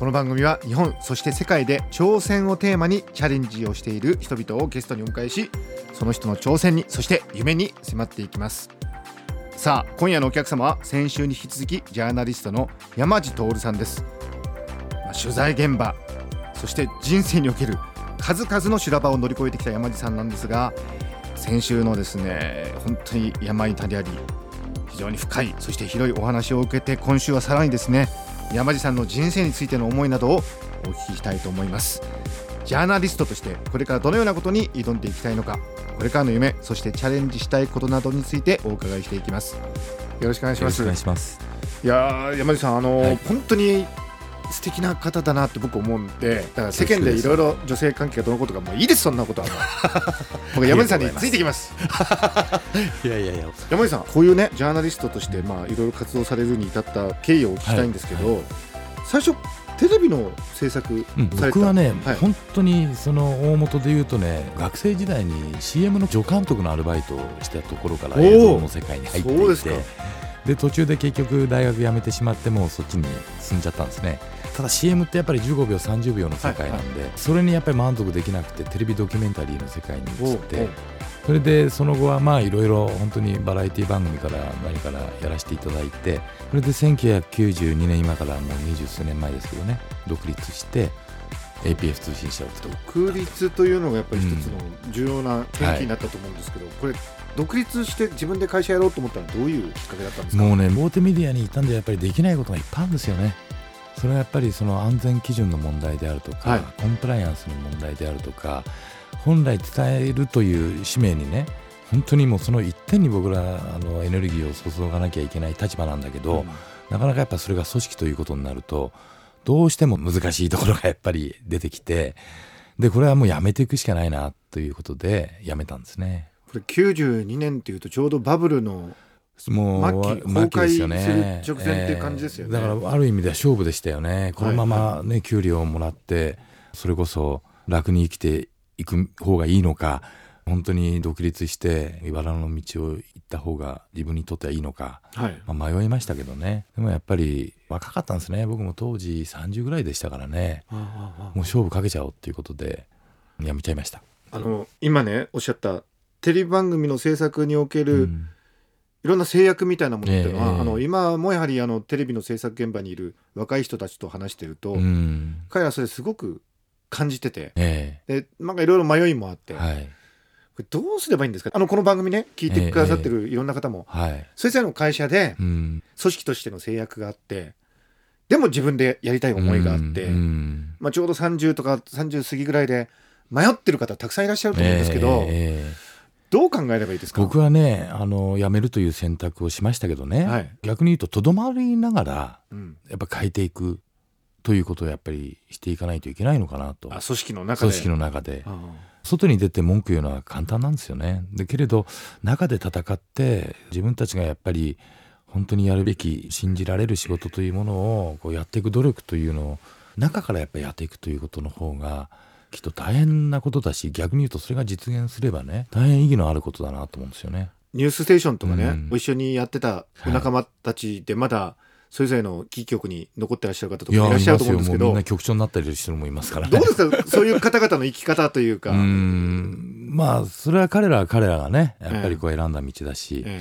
この番組は日本そして世界で挑戦をテーマにチャレンジをしている人々をゲストにお迎えしその人の挑戦にそして夢に迫っていきます。さあ今夜のお客様は先週に引き続きジャーナリストの山地徹さんです、まあ取材現場そして人生における数々の修羅場を乗り越えてきた山地さんなんですが先週のですね本当に山に谷あり非常に深いそして広いお話を受けて今週はさらにですね山地さんの人生についての思いなどをお聞きしたいと思います。ジャーナリストとしてこれからどのようなことに挑んでいきたいのかこれからの夢そしてチャレンジしたいことなどについてお伺いしていきます。よろしくお願いします。よろしくお願いします。いやー山地さんあの、はい。本当に素敵な方だなって僕思うんでだから世間でいろいろ女性関係がどのことかもういいですそんなことはもう。僕山地さんについてきます。いやいやいや。山地さんこういうねジャーナリストとしてまあいろいろ活動されるに至った経緯をお聞きしたいんですけど、最初テレビの制作うん。された、僕はね、はい。本当にその大元で言うとね学生時代に CM の助監督のアルバイトをしたところから映像の世界に入っていて。で途中で結局大学辞めてしまってもうそっちに進んじゃったんですねただ CM ってやっぱり15秒30秒の世界なんで、それにやっぱり満足できなくてテレビドキュメンタリーの世界に移ってそれでその後はまあいろいろ本当にバラエティ番組から何からやらせていただいてそれで1992年今からもう二十数年前ですけどね独立して APF 通信社を作って。独立というのがやっぱり一つの重要な転機になったと思うんですけど、これ独立して自分で会社やろうと思ったのはどういうきっかけだったんですか？もうね大手メディアにいたんでやっぱりできないことがいっぱいあるんですよねそれはやっぱりその安全基準の問題であるとか、はいコンプライアンスの問題であるとか本来伝えるという使命にね本当にもうその一点に僕らあのエネルギーを注がなきゃいけない立場なんだけど、なかなかやっぱそれが組織ということになるとどうしても難しいところがやっぱり出てきてでこれはもうやめていくしかないなということでやめたんですね。これ92年っていうとちょうどバブルのもう末期です直前っていう感じですよね。えーだからある意味では勝負でしたよね。このままね、給料をもらってそれこそ楽に生きていく方がいいのか本当に独立して茨の道を行った方が自分にとってはいいのか、はい。まあ、迷いましたけどね。でもやっぱり若かったんですね。僕も当時30ぐらいでしたからね。もう勝負かけちゃおうっていうことでやめちゃいました。あの今ねおっしゃったテレビ番組の制作における、うんいろんな制約みたいなものっていうのは、ええあの今もやはりあのテレビの制作現場にいる若い人たちと話してると、うん。彼らはそれすごく感じててえでなんかいろいろ迷いもあって、えはい。これどうすればいいんですか？あのこの番組ね聞いてくださってるいろんな方も、はい。それぞれの会社でうん組織としての制約があってでも自分でやりたい思いがあって、うんうん。まあ、ちょうど30とか30過ぎぐらいで迷ってる方たくさんいらっしゃると思うんですけど、ええええどう考えればいいですか？僕はねあの辞めるという選択をしましたけどね、はい。逆に言うととどまりながらうん、やっぱ変えていく。ということをやっぱりしていかないといけないのかなと。あ組織の中で。組織の中で。あ外に出て文句言うのは簡単なんですよね。でけれど中で戦って自分たちがやっぱり本当にやるべき信じられる仕事というものをこうやっていく努力というのを中からやっぱりやっていくということの方がきっと大変なことだし逆に言うとそれが実現すればね大変意義のあることだなと思うんですよね。ニュースステーションとかね、うん。ご一緒にやってたお仲間たちでまだそれぞれのキー局に残ってらっしゃる方とかいらっしゃると思うんですけどみんな局長になったりする人もいますから。ね。どうですかそういう方々の生き方というか、うまあそれは彼らは彼らがねやっぱりこう選んだ道だし、え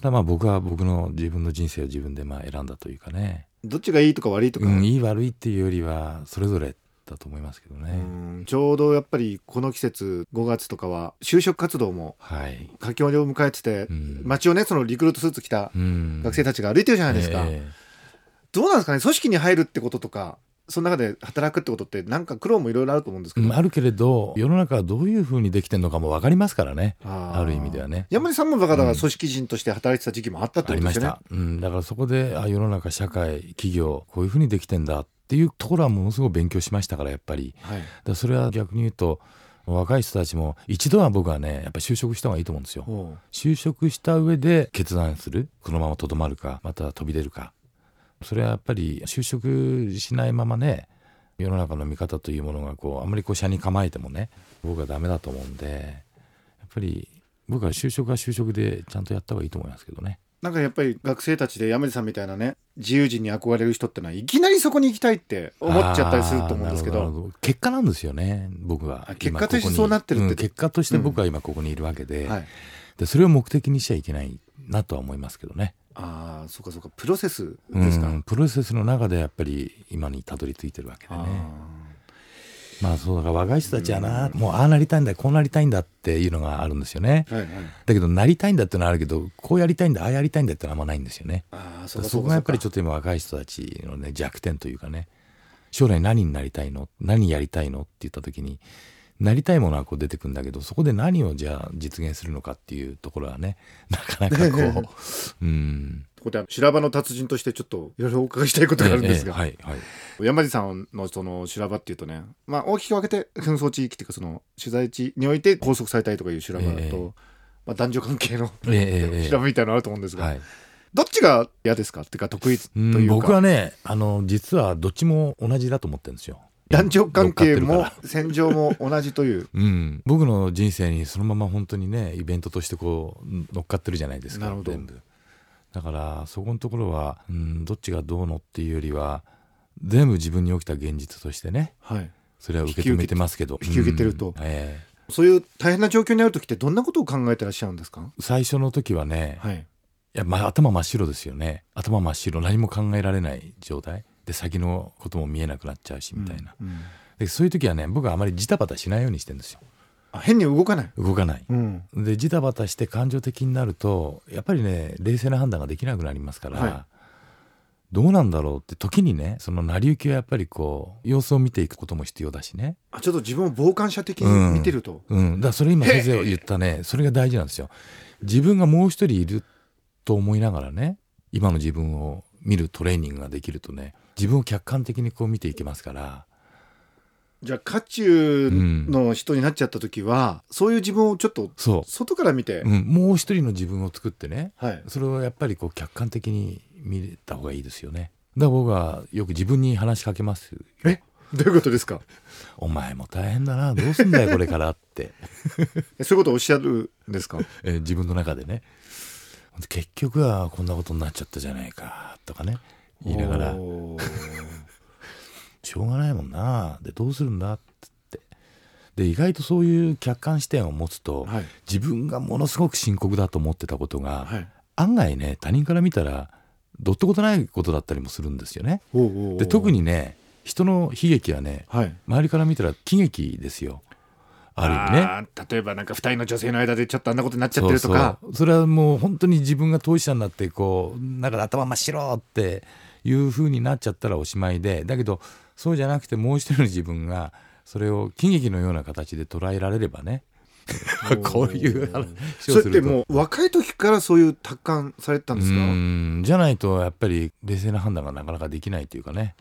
ただまあ僕は僕の自分の人生を自分でまあ選んだというかね、えどっちがいいとか悪いとか、うん、いい悪いっていうよりはそれぞれだと思いますけどね。うん。ちょうどやっぱりこの季節5月とかは就職活動もはい。佳境を迎えてて、うん。街をねそのリクルートスーツ着たうん。学生たちが歩いてるじゃないですか、えどうなんですかね？組織に入るってこととかその中で働くってことってなんか苦労もいろいろあると思うんですけど、あるけれど世の中はどういうふうにできてるのかも分かりますからね。ある意味ではね。山根さんもだからうん。組織人として働いてた時期もあったってあことですよね。りました、うん、だからそこであ世の中社会企業こういうふうにできてんだっっていうところはものすごく勉強しましたからやっぱり。はい。だそれは逆に言うと若い人たちも一度は僕はねやっぱり就職した方がいいと思うんですよ。就職した上で決断するこのままとどまるかまた飛び出るか。それはやっぱり就職しないままね世の中の見方というものがこうあんまりこう車に構えてもね僕はダメだと思うんでやっぱり僕は就職は就職でちゃんとやった方がいいと思いますけどねなんかやっぱり学生たちで山地さんみたいなね自由人に憧れる人ってのはいきなりそこに行きたいって思っちゃったりすると思うんですけど。結果なんですよね僕は。あ結果としてそうなってるって。ん結果として僕は今ここにいるわけで,、はい。でそれを目的にしちゃいけないなとは思いますけどね。ああそうかそうか。プロセスうですか、ん、プロセスの中でやっぱり今にたどり着いてるわけでねまあそうだから若い人たちはな、もうああなりたいんだこうなりたいんだっていうのがあるんですよね。はいはい。だけどなりたいんだっていうのはあるけどこうやりたいんだああやりたいんだってのはあんまないんですよね。そこがやっぱりちょっっと今若い人たちのね弱点というかね将来何になりたいの？何やりたいの？って言った時になりたいものはこう出てくるんだけどそこで何をじゃあ実現するのかっていうところはね なかなかこう うん。ここで修羅場の達人としてちょっといろいろお伺いしたいことがあるんですが、ええはいはい。山地さんのその修羅場っていうとね、まあ、大きく分けて紛争地域っていうかその取材地において拘束されたりとかいう修羅場と、ええまあ、男女関係の 修羅場みたいなのあると思うんですが、はい。どっちが嫌ですか？っていうか得意とういうんか僕はねあの実はどっちも同じだと思ってるんですよ男女関係も戦場も同じという。うん、僕の人生にそのまま本当にねイベントとしてこう乗っかってるじゃないですかなるほど。全部。だからそこのところは、うん、どっちがどうのっていうよりは全部自分に起きた現実としてねはい。それは受け止めてますけど。引き受けてると。うん。えそういう大変な状況にある時ってどんなことを考えてらっしゃるんですか？え最初の時はね、い、はいやまあ頭真っ白ですよね。頭真っ白。何も考えられない状態で先のことも見えなくなっちゃうしみたいな、うんうん。でそういう時はね僕はあまりジタバタしないようにしてるんですよ。あ変に動かない、動かない。うん、でジタバタして感情的になるとやっぱりね冷静な判断ができなくなりますから、はい。どうなんだろうって時にねその成り行きはやっぱりこう様子を見ていくことも必要だしね。あちょっと自分を傍観者的に見てると、うん。だからそれ今先生が言ったねそれが大事なんですよ。自分がもう一人いると思いながらね今の自分を見るトレーニングができるとね自分を客観的にこう見ていけますから。じゃあ渦中の人になっちゃった時は、そういう自分をちょっとそ外から見て、う、うん、もう一人の自分を作ってね。はい。それをやっぱりこう客観的に見た方がいいですよね。だから僕はよく自分に話しかけますよ。え？どういうことですか？お前も大変だなどうすんだよこれからって、えそういうことをおっしゃるんですか？えー自分の中でね。結局はこんなことになっちゃったじゃないかとかね言いながら。しょうがないもんな。でどうするんだ？って。で意外とそういう客観視点を持つと、はい。自分がものすごく深刻だと思ってたことが、はい。案外ね他人から見たらどってことないことだったりもするんですよね。おうおうおうで特にね人の悲劇はねはい。周りから見たら喜劇ですよ。ある意味ね。例えばなんか二人の女性の間でちょっとあんなことになっちゃってるとか。それはもう本当に自分が当事者になってこうなんか頭真っ白っていう風になっちゃったらおしまいでだけどそうじゃなくてもう一人の自分がそれを喜劇のような形で捉えられればね。こういう話それってをするともう若い時からそういう達観されてたんですか？うん。じゃないとやっぱり冷静な判断がなかなかできないというかね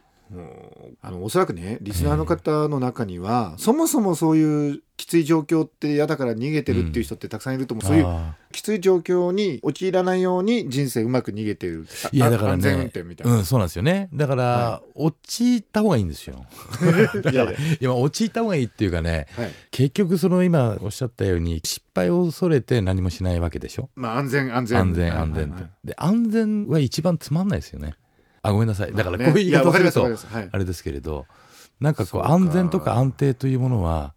あのおそらくねリスナーの方の中には、そもそもそういうきつい状況って嫌だから逃げてるっていう人ってたくさんいると思う、そういうあきつい状況に陥らないように人生うまく逃げてる。ーいやだから安全運ね転みたいな、うんそうなんですよね。だから、は陥った方がいいんですよ。いやいや。今陥った方がいいっていうかねはい。結局その今おっしゃったように失敗を恐れて何もしないわけでしょ？まあ安全安全。安全安全はいはい。で安全は一番つまんないですよねあごめんなさい。だからねこういう言い方をするとあれですけれどなんかこそう安全とか安定というものは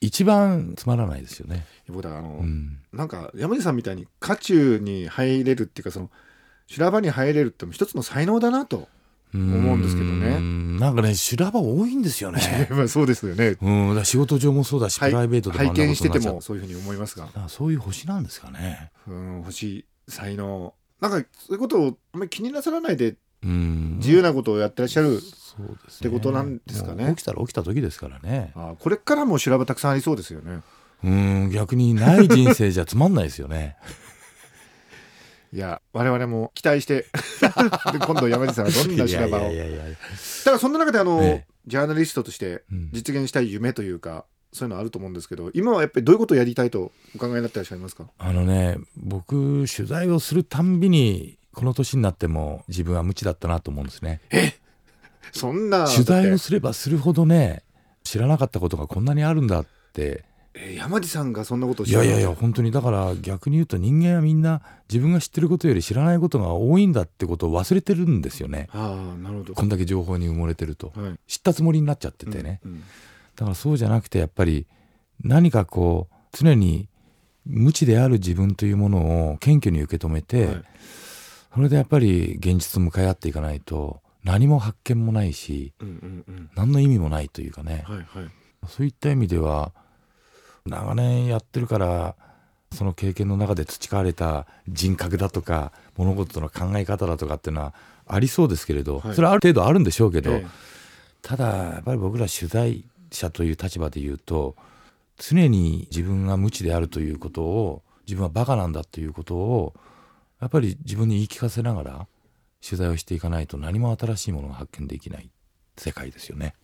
一番つまらないですよね、僕だあの、うん、なんか山根さんみたいに渦中に入れるっていうかその修羅場に入れるって一つの才能だなと思うんですけどね。うん。なんかね修羅場多いんですよね。まあそうですよね。うん。仕事上もそうだしプライベートでも拝見しててもそういうふうに思いますが、そういう星なんですかね。うん、欲しい才能。なんかそういうことをあんまり気になさらないでうん自由なことをやってらっしゃる、ってことなんですかね。もう起きたら起きた時ですからね。あこれからも修羅場たくさんありそうですよね。うん逆にない人生じゃつまんないですよね。いや我々も期待して で今度山地さんがどんな修羅場を。いやいやいやいや。ただそんな中であの、ええ。ジャーナリストとしてうん。実現したい夢というか、そういうのあると思うんですけど今はやっぱりどういうことをやりたいとお考えになってらっしゃいますか？あのね僕取材をするたんびにこの年になっても自分は無知だったなと思うんですね。そんな取材をすればするほどね知らなかったことがこんなにあるんだって。えー山地さんがそんなことをいやいやいや本当にだから逆に言うと人間はみんな自分が知ってることより知らないことが多いんだってことを忘れてるんですよね。ああなるほど。こんだけ情報に埋もれてると。はい。知ったつもりになっちゃっててね、うんうん。だからそうじゃなくてやっぱり何かこう常に無知である自分というものを謙虚に受け止めて、はいそれでやっぱり現実と向かい合っていかないと何も発見もないしうんうんうん。何の意味もないというかね、はいはい。そういった意味では長年やってるからその経験の中で培われた人格だとか物事の考え方だとかっていうのはありそうですけれど、はい。それはある程度あるんでしょうけど、えただやっぱり僕ら取材者という立場で言うと常に自分が無知であるということを自分はバカなんだということをやっぱり自分に言い聞かせながら取材をしていかないと何も新しいものが発見できない。世界ですよね。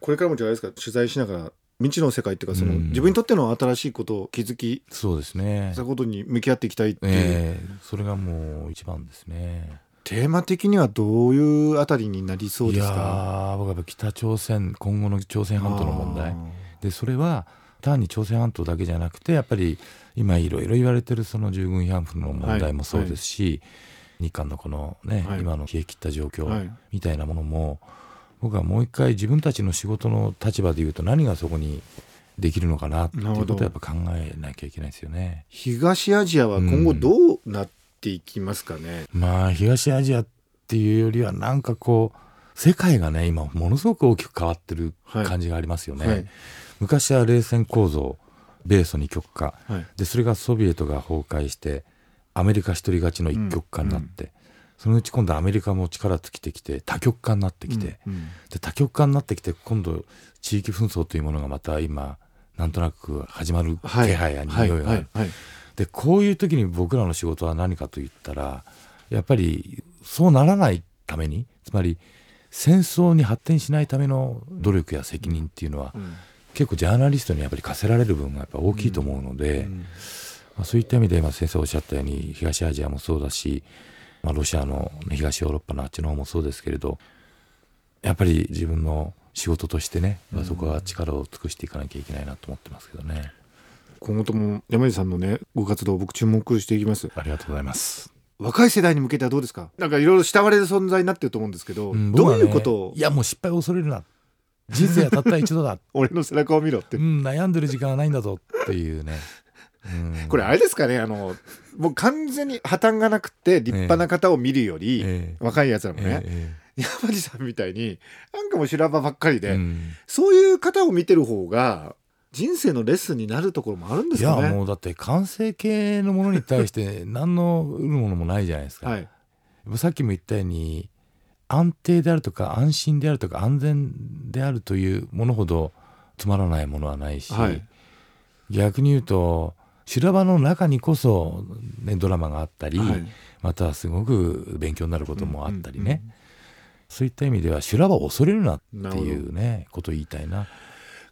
これからもじゃないですか。取材しながら未知の世界っていうかその、うん。自分にとっての新しいことを気づきそうですね。そういうことに向き合っていきたいっていう、ええそれがもう一番ですね。テーマ的にはどういうあたりになりそうですか？ー僕はやっぱ北朝鮮今後の朝鮮半島の問題。あでそれは単に朝鮮半島だけじゃなくてやっぱり今いろいろ言われてるその従軍慰安婦の問題もそうですし、日韓のこのね、はい。今の冷え切った状況みたいなものも僕はもう一回自分たちの仕事の立場で言うと何がそこにできるのかなっていうことをやっぱ考えなきゃいけないですよね。東アジアは今後どうなっていきますかね、まあ東アジアっていうよりはなんかこう世界がね今ものすごく大きく変わってる感じがありますよね。はい昔は冷戦構造米ソ二極化はい。でそれがソビエトが崩壊してアメリカ一人勝ちの一極化になって、そのうち今度アメリカも力尽きてきて多極化になってきて、うんうん。で多極化になってきて今度地域紛争というものがまた今なんとなく始まる気はい。配や匂はい。い。がある、でこういう時に僕らの仕事は何かと言ったらやっぱりそうならないためにつまり戦争に発展しないための努力や責任っていうのは、うん結構ジャーナリストにやっぱり課せられる部分がやっぱ大きいと思うので、うん。まあ、そういった意味で今先生おっしゃったように東アジアもそうだし、まあ、ロシアの、ね、東ヨーロッパのあっちの方もそうですけれどやっぱり自分の仕事としてね、まあそこは力を尽くしていかなきゃいけないなと思ってますけどね。今後とも山地さんのねご活動僕注目していきます。ありがとうございます。若い世代に向けてはどうですか？なんかいろいろ慕われる存在になってると思うんですけど、うんどういうことを？いやもう失敗を恐れるな人生はたった一度だ、俺の背中を見ろって、うん、悩んでる時間はないんだぞっていうね、うん、これあれですかねあのもう完全に破綻がなくて立派な方を見るより、ええ。若いやつらもね、え山地さんみたいになんかもう修羅場ばっかりえで、うん。そういう方を見てる方が人生のレッスンになるところもあるんでいやすかね。もうだって完成形のものに対して何の得るものもないじゃないですか、はい、さっきも言ったように安定であるとか安心であるとか安全であるというものほどつまらないものはないし、はい。逆に言うと修羅場の中にこそ、ね、ドラマがあったり、はい。またすごく勉強になることもあったりね、うんうんそういった意味では修羅場を恐れるなっていうねことを言いたいな。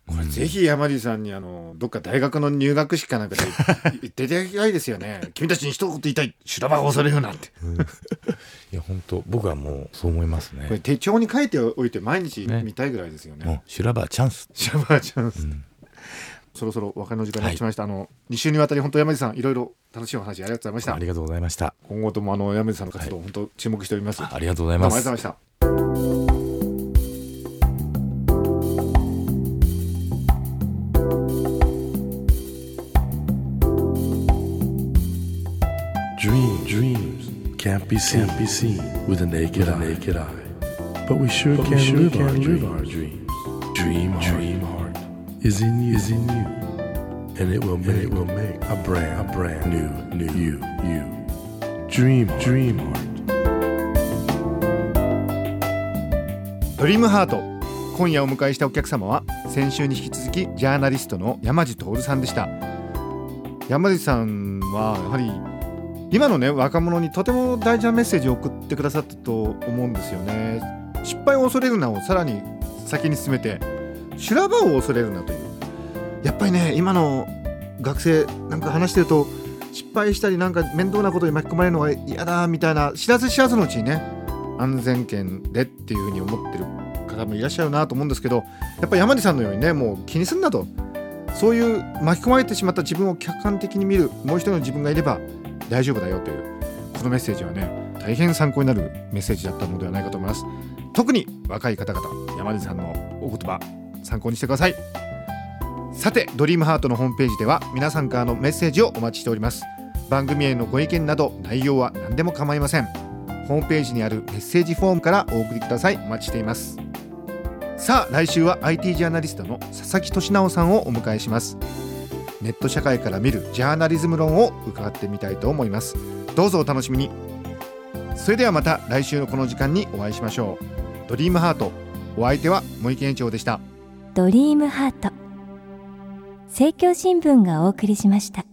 これぜひ山地さんにあのどっか大学の入学式かなんかで 言っていただきたいですよね。君たちに一言言いたい修羅場を恐れるなって。いや本当僕はもうそう思いますこれね。手帳に書いておいて毎日ね見たいぐらいですよね。もう修羅場はチャンス。シャバーチャンス、うんそろそろお別れの時間になってしました、あの2週にわたり本当山地さんいろいろ楽しいお話ありがとうございましたありがとうございました。今後ともあの山地さんの活動、本当注目しておりますありがとうございますもありがとうございま can't be seen, can't be seen with a naked, eye. naked eye. But we sure But can, we sure live, can our live dreams. our dreams. Dream, dream heart is in you, is in you, and it will make, it will make a brand, a brand new, new you, you. Dream, dream heart. ドリームハート今夜お迎えしたお客様は先週に引き続きジャーナリストの山地徹さんでした山地さんはやはり今のね若者にとても大事なメッセージを送ってくださったと思うんですよね。失敗を恐れるなをさらに先に進めて修羅場を恐れるなという。やっぱりね今の学生なんか話してると失敗したりなんか面倒なことに巻き込まれるのが嫌だみたいな知らず知らずのうちにね安全圏でっていうふうに思ってる方もいらっしゃるなと思うんですけどやっぱり山地さんのようにねもう気にすんなと。そういう巻き込まれてしまった自分を客観的に見るもう一人の自分がいれば大丈夫だよというこのメッセージはね大変参考になるメッセージだったのではないかと思います。特に若い方々山地さんのお言葉参考にしてください。さてドリームハートのホームページでは皆さんからのメッセージをお待ちしております。番組へのご意見など内容は何でも構いません。ホームページにあるメッセージフォームからお送りください。お待ちしています。さあ来週は IT ジャーナリストの佐々木俊直さんをお迎えします。ネット社会から見るジャーナリズム論を伺ってみたいと思います。どうぞお楽しみに。それではまた来週のこの時間にお会いしましょう。ドリームハートお相手は森健一郎でした。ドリームハート。政教新聞がお送りしました。